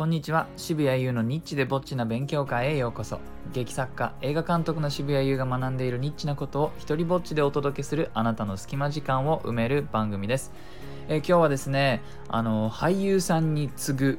こんにちは。渋谷優のニッチでぼっちな勉強会へようこそ。劇作家映画監督の渋谷優が学んでいるニッチなことを一人ぼっちでお届けするあなたの隙間時間を埋める番組です、えー、今日はですねあの俳優さんに次ぐ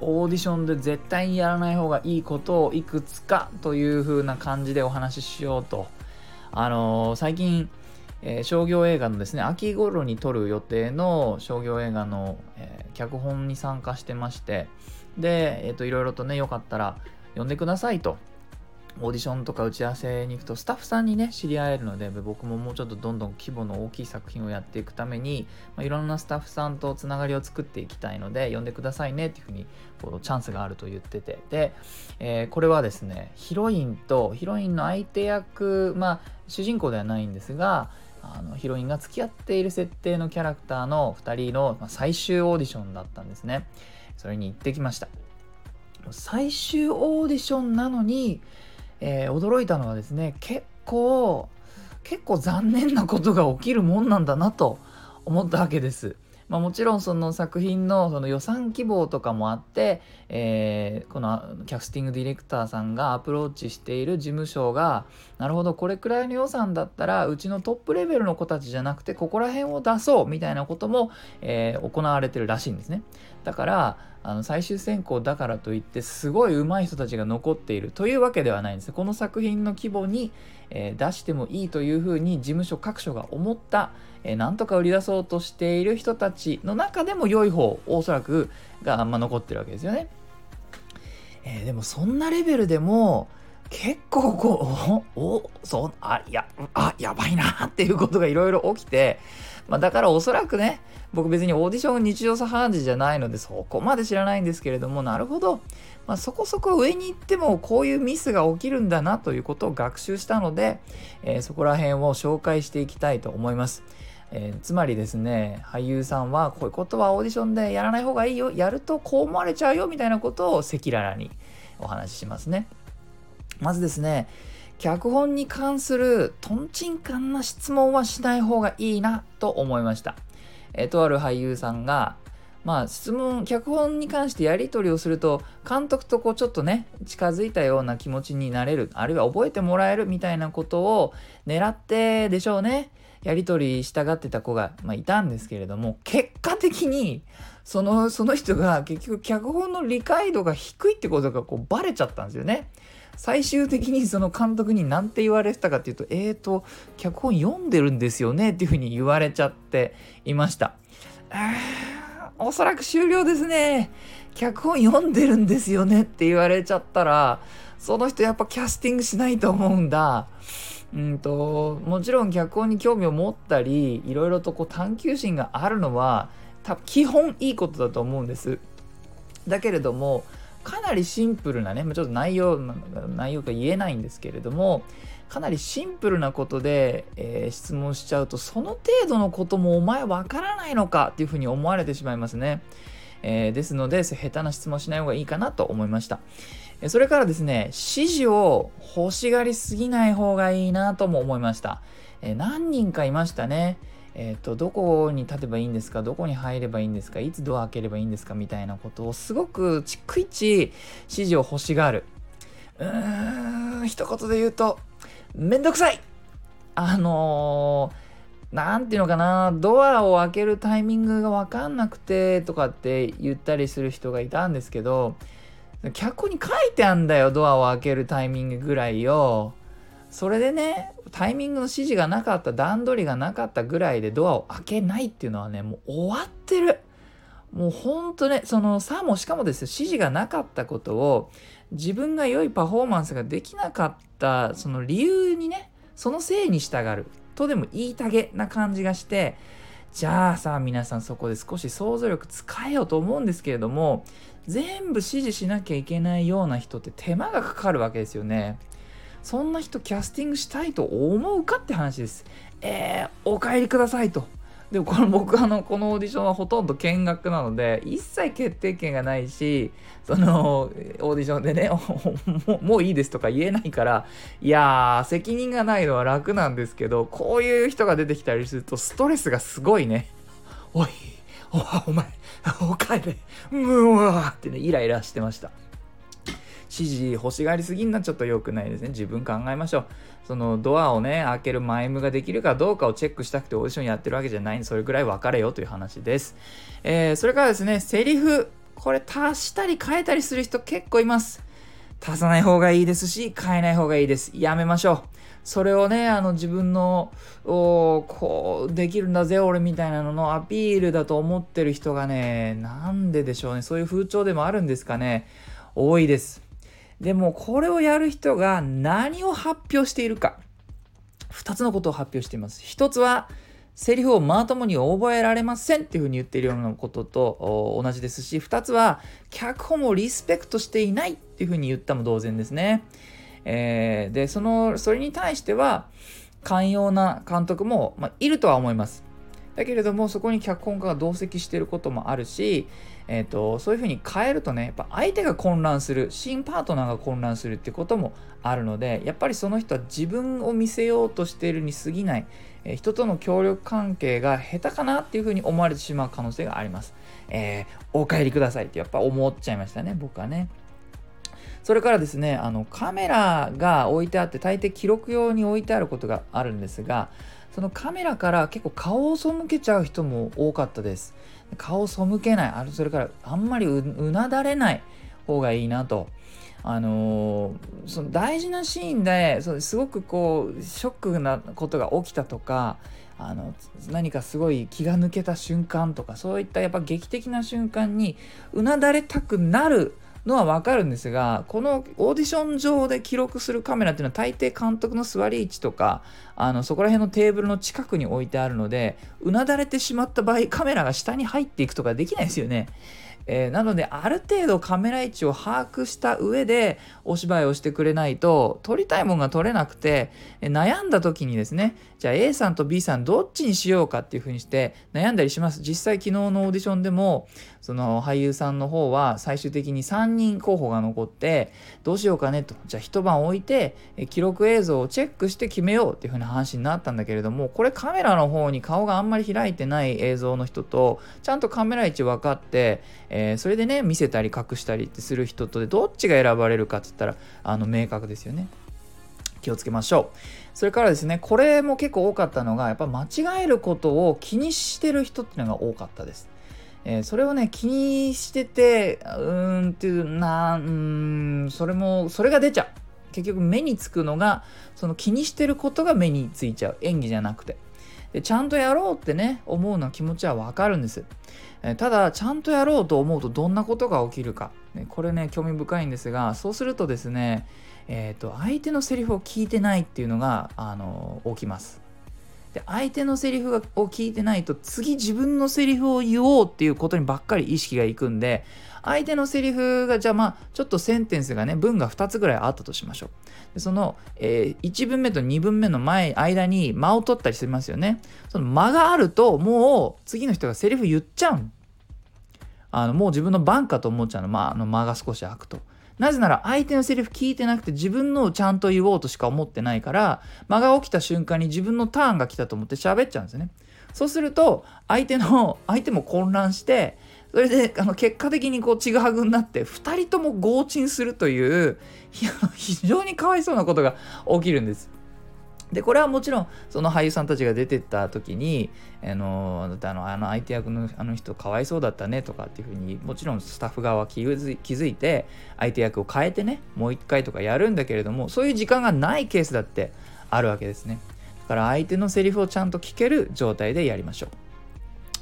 オーディションで絶対にやらない方がいいことをいくつかという風な感じでお話ししようと。あのー、最近えー、商業映画のですね秋頃に撮る予定の商業映画の、えー、脚本に参加してましてで、えっ、と、いろいろとね、よかったら呼んでくださいと。オーディションとか打ち合わせに行くとスタッフさんにね知り合えるので僕ももうちょっとどんどん規模の大きい作品をやっていくために、まあ、いろんなスタッフさんとつながりを作っていきたいので呼んでくださいねっていうふうにこうチャンスがあると言っててで、えー、これはですねヒロインとヒロインの相手役まあ主人公ではないんですがあのヒロインが付き合っている設定のキャラクターの2人の最終オーディションだったんですね。それに行ってきました最終オーディションなのに、えー、驚いたのはですね結構結構残念なことが起きるもんなんだなと思ったわけです。まあ、もちろんその作品のその予算希望とかもあって、えー、このキャスティングディレクターさんがアプローチしている事務所がなるほどこれくらいの予算だったらうちのトップレベルの子たちじゃなくてここら辺を出そうみたいなことも、えー、行われてるらしいんですね。だからあの最終選考だからといってすごい上手い人たちが残っているというわけではないんです。この作品の規模に、えー、出してもいいというふうに事務所各所が思った、えー、なんとか売り出そうとしている人たちの中でも良い方おそらくがあんま残ってるわけですよね、えー、でもそんなレベルでも結構こうおおそうあやあやばいなっていうことがいろいろ起きてまあ、だからおそらくね僕別にオーディション日常茶飯事じゃないのでそこまで知らないんですけれどもなるほど、まあ、そこそこ上に行ってもこういうミスが起きるんだなということを学習したので、えー、そこら辺を紹介していきたいと思います。えー、つまりですね俳優さんはこういうことはオーディションでやらない方がいいよやるとこう思われちゃうよみたいなことを赤裸々にお話ししますね。まずですね脚本に関するとんちんかんな質問はしない方がいいなと思いました。えとある俳優さんが、まあ質問、脚本に関してやり取りをすると、監督とこうちょっとね、近づいたような気持ちになれる、あるいは覚えてもらえるみたいなことを狙ってでしょうね。やり取りしたがってた子が、まあ、いたんですけれども、結果的に、その、その人が結局脚本の理解度が低いってことがこうバレちゃったんですよね。最終的にその監督に何て言われてたかっていうと、えーと、脚本読んでるんですよねっていうふうに言われちゃっていました。おそらく終了ですね。脚本読んでるんですよねって言われちゃったら、その人やっぱキャスティングしないと思うんだ。うんと、もちろん脚本に興味を持ったり、いろいろとこう探求心があるのは、多分基本いいことだと思うんです。だけれども、かなりシンプルなね、ちょっと内容、内容が言えないんですけれども、かなりシンプルなことで、えー、質問しちゃうと、その程度のこともお前わからないのかっていうふうに思われてしまいますね。えー、ですので、下手な質問しない方がいいかなと思いました。それからですね、指示を欲しがりすぎない方がいいなとも思いました。えー、何人かいましたね。えーと、どこに立てばいいんですか？どこに入ればいいんですか？いつドア開ければいいんですか？みたいなことをすごく逐一指示を欲しがる。うーん一言で言うとめんどくさい。あのー、ていうのかな？ドアを開けるタイミングが分かんなくてとかって言ったりする人がいたんですけど脚本に書いてあんだよドアを開けるタイミングぐらいよそれでねタイミングの指示がなかった段取りがなかったぐらいでドアを開けないっていうのはねもう終わってるもうほんとねそのさもしかもですよ指示がなかったことを自分が良いパフォーマンスができなかったその理由にねそのせいに従うとでも言いたげな感じがしてじゃあさ皆さんそこで少し想像力使えようと思うんですけれども全部指示しなきゃいけないような人って手間がかかるわけですよね。そんな人キャスティングしたいと思うかって話です。えー、お帰りくださいと。でもこの僕あのこのオーディションはほとんど見学なので一切決定権がないしそのオーディションでね もういいですとか言えないからいやー責任がないのは楽なんですけどこういう人が出てきたりするとストレスがすごいねおいおお前お帰れうわーってねイライラしてました指示欲しがりすぎんなちょっと良くないですね。自分考えましょう。そのドアをね開けるマイムができるかどうかをチェックしたくてオーディションやってるわけじゃないんでそれぐらい分かれよという話です、えー、それからですねセリフ。これ足したり変えたりする人結構います。足さない方がいいですし変えない方がいいです。やめましょう。それをねあの自分のこうできるんだぜ俺みたいなののアピールだと思ってる人がねなんででしょうね。そういう風潮でもあるんですかね。多いです。でもこれをやる人が何を発表しているか2つのことを発表しています1つはセリフをまともに覚えられませんっていうふうに言っているようなことと同じですし2つは脚本をリスペクトしていないっていうふうに言ったも同然ですね。えー、でそのそれに対しては寛容な監督も、まあ、いるとは思います。だけれどもそこに脚本家が同席していることもあるし、えーと、そういうふうに変えるとねやっぱ相手が混乱する新パートナーが混乱するってこともあるのでやっぱりその人は自分を見せようとしているに過ぎない、えー、人との協力関係が下手かなっていうふうに思われてしまう可能性があります。えー、お帰りくださいってやっぱ思っちゃいましたね僕はね。それからですねあのカメラが置いてあって大抵記録用に置いてあることがあるんですがそのカメラから結構顔を背けちゃう人も多かったです。顔を背けない。あそれからあんまりうなだれない方がいいなと。あのー、その大事なシーンでそのすごくこうショックなことが起きたとかあの何かすごい気が抜けた瞬間とかそういったやっぱ劇的な瞬間にうなだれたくなるのは分かるんですがこのオーディション上で記録するカメラっていうのは大抵監督の座り位置とかあのそこら辺のテーブルの近くに置いてあるのでうなだれてしまった場合カメラが下に入っていくとかできないですよね。えー、なのである程度カメラ位置を把握した上でお芝居をしてくれないと撮りたいものが撮れなくて、え悩んだ時にですねじゃあ A さんと B さんどっちにしようかっていうふうにして悩んだりします実際昨日のオーディションでもその俳優さんの方は最終的に3人候補が残ってどうしようかねとじゃあ一晩置いて記録映像をチェックして決めようっていうふうな話になったんだけれどもこれカメラの方に顔があんまり開いてない映像の人とちゃんとカメラ位置分かって、えー、それでね見せたり隠したりってする人とでどっちが選ばれるかって言ったらあの明確ですよね。気をつけましょう。それからですね、これも結構多かったのが、やっぱ間違えることを気にしてる人っていうのが多かったです。えー、それをね、気にしてて、うーんっていう、なうん、それも、それが出ちゃう。結局目につくのが、その気にしてることが目についちゃう。演技じゃなくて。でちゃんとやろうってね、思うの気持ちはわかるんです。えー、ただ、ちゃんとやろうと思うとどんなことが起きるか。ね、これね、興味深いんですが、そうするとですね、えーと、相手のセリフを聞いてないっていうのが、あの起きます。で相手のセリフを聞いてないと次自分のセリフを言おうっていうことにばっかり意識がいくんで相手のセリフがじゃあまあちょっとセンテンスがね文が2つぐらいあったとしましょう。でその、えー、1文目と2文目の前間に間を取ったりしますよね。その間があるともう次の人がセリフ言っちゃう。あのもう自分の番かと思っちゃうの,、まあ、あの間が少し空くと。なぜなら相手のセリフ聞いてなくて自分のをちゃんと言おうとしか思ってないから間が起きた瞬間に自分のターンが来たと思って喋っちゃうんですね。そうすると相手の相手も混乱してそれであの結果的にこうちぐはぐになって2人とも合鎮するという非常にかわいそうなことが起きるんです。でこれはもちろんその俳優さんたちが出てった時にあのあのあの相手役のあの人かわいそうだったねとかっていうふうにもちろんスタッフ側は気づいて相手役を変えてねもう一回とかやるんだけれどもそういう時間がないケースだってあるわけですね。だから相手のセリフをちゃんと聞ける状態でやりましょう。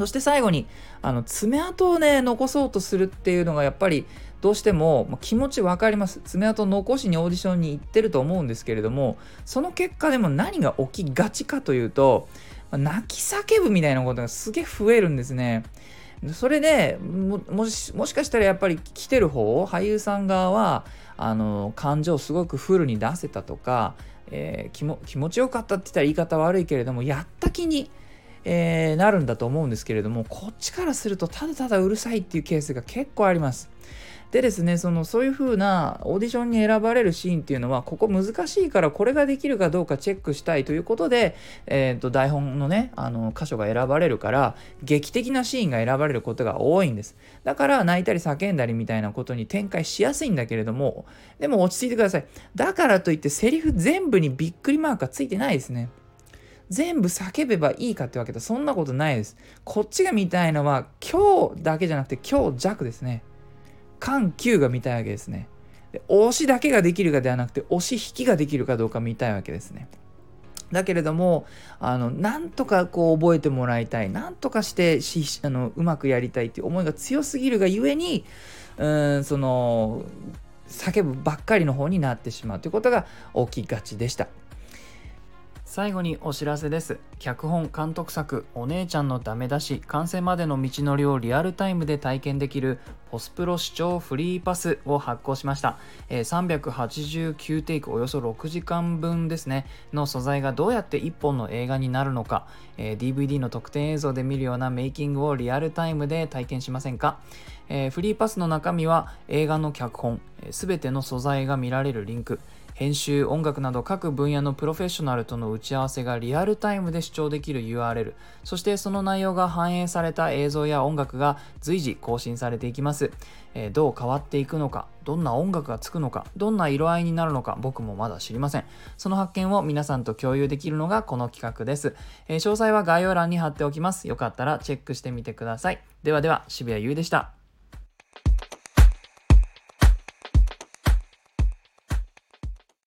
そして最後にあの爪痕をね残そうとするっていうのがやっぱりどうしても気持ち分かります爪痕残しにオーディションに行ってると思うんですけれどもその結果でも何が起きがちかというと泣き叫ぶみたいなことがすげえ増えるんですね。それでもしもしかしたらやっぱり来てる方俳優さん側はあの感情をすごくフルに出せたとか、えー、気も気持ちよかったって言ったら言い方悪いけれどもやった気に、えー、なるんだと思うんですけれどもこっちからするとただただうるさいっていうケースが結構あります。でですねそのそういう風なオーディションに選ばれるシーンっていうのはここ難しいからこれができるかどうかチェックしたいということで、えー、と台本のねあの箇所が選ばれるから劇的なシーンが選ばれることが多いんです。だから泣いたり叫んだりみたいなことに展開しやすいんだけれどもでも落ち着いてください。だからといってセリフ全部にびっくりマークがついてないですね。全部叫べばいいかってわけでそんなことないです。こっちが見たいのは今日だけじゃなくて今日弱ですね。緩急が見たいわけですね。で押しだけができるかではなくて押し引きができるかどうか見たいわけですね。だけれども、あの、なんとかこう覚えてもらいたい、なんとかしてしあのうまくやりたいっていう思いが強すぎるがゆえに、うん、その、叫ぶばっかりの方になってしまうということが起きがちでした。最後にお知らせです。脚本監督作「お姉ちゃんのダメ出し」完成までの道のりをリアルタイムで体験できるポスプロ視聴フリーパスを発行しました、え、389テイクおよそ6時間分ですね。の素材がどうやって1本の映画になるのか、え、DVD の特典映像で見るようなメイキングをリアルタイムで体験しませんか、え、フリーパスの中身は映画の脚本。すべての素材が見られるリンク。編集、音楽など各分野のプロフェッショナルとの打ち合わせがリアルタイムで視聴できる URL、そしてその内容が反映された映像や音楽が随時更新されていきます。えー、どう変わっていくのか、どんな音楽がつくのか、どんな色合いになるのか、僕もまだ知りません。その発見を皆さんと共有できるのがこの企画です。えー、詳細は概要欄に貼っておきます。よかったらチェックしてみてください。ではでは、渋谷優でした。